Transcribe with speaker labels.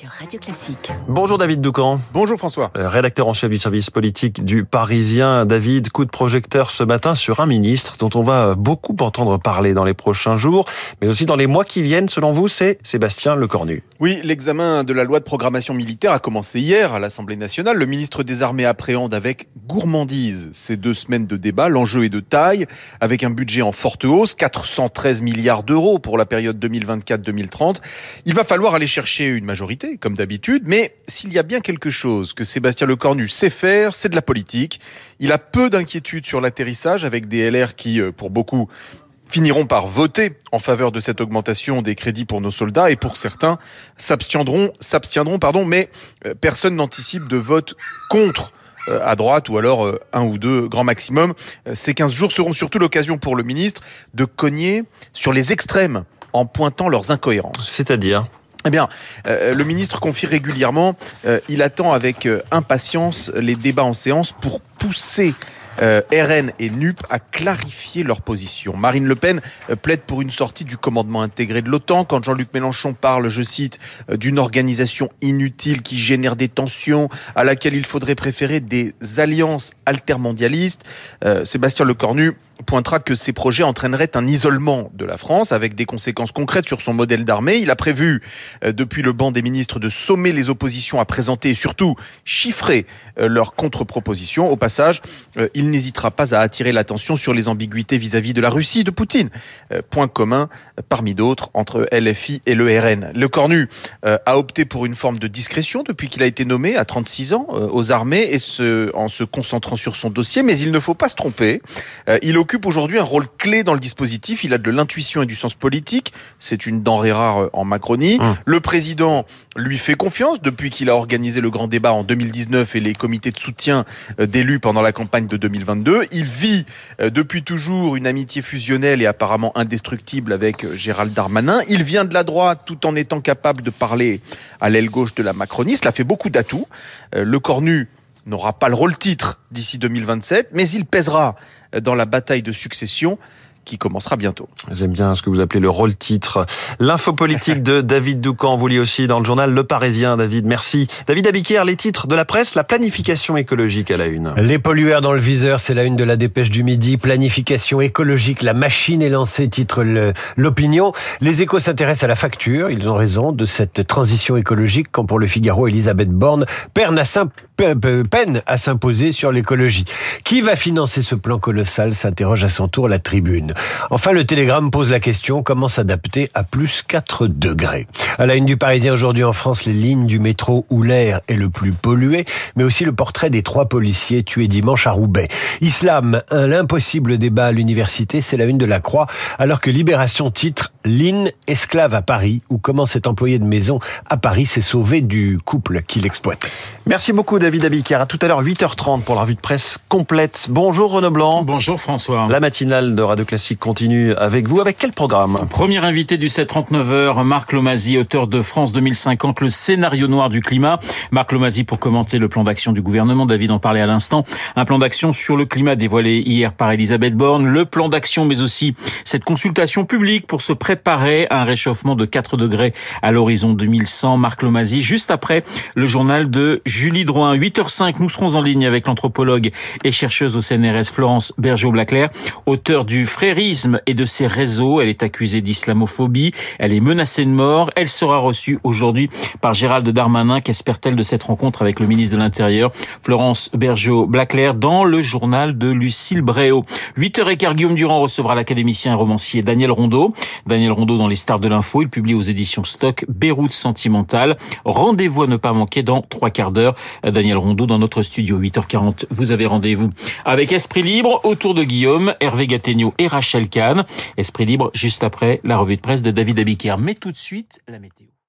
Speaker 1: sur Radio Classique.
Speaker 2: Bonjour David Doucan.
Speaker 3: Bonjour François.
Speaker 2: Euh, rédacteur en chef du service politique du Parisien. David, coup de projecteur ce matin sur un ministre dont on va beaucoup entendre parler dans les prochains jours, mais aussi dans les mois qui viennent. Selon vous, c'est Sébastien Lecornu.
Speaker 3: Oui, l'examen de la loi de programmation militaire a commencé hier à l'Assemblée nationale. Le ministre des Armées appréhende avec gourmandise ces deux semaines de débat. L'enjeu est de taille, avec un budget en forte hausse, 413 milliards d'euros pour la période 2024-2030. Il va falloir aller chercher une majorité, comme d'habitude, mais s'il y a bien quelque chose que Sébastien Lecornu sait faire, c'est de la politique. Il a peu d'inquiétude sur l'atterrissage, avec des LR qui, euh, pour beaucoup, finiront par voter en faveur de cette augmentation des crédits pour nos soldats et pour certains s'abstiendront, s'abstiendront, pardon, mais euh, personne n'anticipe de vote contre euh, à droite ou alors un ou deux grand maximum. Ces 15 jours seront surtout l'occasion pour le ministre de cogner sur les extrêmes en pointant leurs incohérences.
Speaker 2: C'est-à-dire?
Speaker 3: Eh bien, euh, le ministre confie régulièrement, euh, il attend avec euh, impatience les débats en séance pour pousser RN et NUP à clarifier leur position. Marine Le Pen plaide pour une sortie du commandement intégré de l'OTAN. Quand Jean-Luc Mélenchon parle, je cite, d'une organisation inutile qui génère des tensions, à laquelle il faudrait préférer des alliances altermondialistes, Sébastien Lecornu pointera que ces projets entraîneraient un isolement de la France avec des conséquences concrètes sur son modèle d'armée. Il a prévu, euh, depuis le banc des ministres, de sommer les oppositions à présenter et surtout chiffrer euh, leurs contre-propositions. Au passage, euh, il n'hésitera pas à attirer l'attention sur les ambiguïtés vis-à-vis de la Russie de Poutine. Point commun, parmi d'autres, entre LFI et le RN. Le Cornu a opté pour une forme de discrétion depuis qu'il a été nommé à 36 ans aux armées et en se concentrant sur son dossier, mais il ne faut pas se tromper. Il aujourd'hui un rôle clé dans le dispositif. Il a de l'intuition et du sens politique. C'est une denrée rare en Macronie. Hum. Le président lui fait confiance depuis qu'il a organisé le grand débat en 2019 et les comités de soutien euh, d'élus pendant la campagne de 2022. Il vit euh, depuis toujours une amitié fusionnelle et apparemment indestructible avec euh, Gérald Darmanin. Il vient de la droite tout en étant capable de parler à l'aile gauche de la Macronie. Cela fait beaucoup d'atouts. Le Cornu n'aura pas le rôle titre d'ici 2027, mais il pèsera dans la bataille de succession qui commencera bientôt.
Speaker 2: J'aime bien ce que vous appelez le rôle titre. L'info politique de David Doucan, vous lit aussi dans le journal Le Parisien. David, merci. David Abiquière, les titres de la presse, la planification écologique à la une.
Speaker 4: Les pollueurs dans le viseur, c'est la une de la dépêche du midi. Planification écologique, la machine est lancée, titre l'opinion. Les échos s'intéressent à la facture, ils ont raison, de cette transition écologique, quand pour le Figaro, Elisabeth Borne peine à s'imposer sur l'écologie. Qui va financer ce plan colossal s'interroge à son tour la tribune. Enfin, le Télégramme pose la question comment s'adapter à plus 4 degrés? À la une du Parisien aujourd'hui en France, les lignes du métro où l'air est le plus pollué, mais aussi le portrait des trois policiers tués dimanche à Roubaix. Islam, l'impossible débat à l'université, c'est la une de la Croix, alors que Libération titre Line, esclave à Paris, ou comment cet employé de maison à Paris s'est sauvé du couple qui l'exploitait.
Speaker 2: Merci beaucoup David Abiquière. À tout à l'heure 8h30 pour la revue de presse complète. Bonjour Renaud Blanc.
Speaker 5: Bonjour François.
Speaker 2: La matinale de Radio Classique continue avec vous. Avec quel programme?
Speaker 5: Premier invité du 739h, Marc Lomazy, auteur de France 2050, le scénario noir du climat. Marc Lomazy pour commenter le plan d'action du gouvernement. David en parlait à l'instant. Un plan d'action sur le climat dévoilé hier par Elisabeth Borne. Le plan d'action, mais aussi cette consultation publique pour se préparer à un réchauffement de 4 degrés à l'horizon 2100. Marc Lomazy, juste après le journal de Julie Drouin. 8h05, nous serons en ligne avec l'anthropologue et chercheuse au CNRS Florence Bergeau-Blaclair, auteur du Frérisme et de ses réseaux. Elle est accusée d'islamophobie. Elle est menacée de mort. Elle sera reçue aujourd'hui par Gérald Darmanin. Qu'espère-t-elle de cette rencontre avec le ministre de l'Intérieur, Florence Bergeau-Blaclair, dans le journal de Lucille Bréau? 8h15, Guillaume Durand recevra l'académicien et romancier Daniel Rondeau. Rondeau dans les stars de l'info. Il publie aux éditions Stock Beyrouth Sentimental. Rendez-vous à ne pas manquer dans trois quarts d'heure. Daniel Rondeau dans notre studio. 8h40, vous avez rendez-vous avec Esprit Libre autour de Guillaume, Hervé Gattegno et Rachel Kahn. Esprit Libre juste après la revue de presse de David Abiquière. Mais tout de suite, la météo.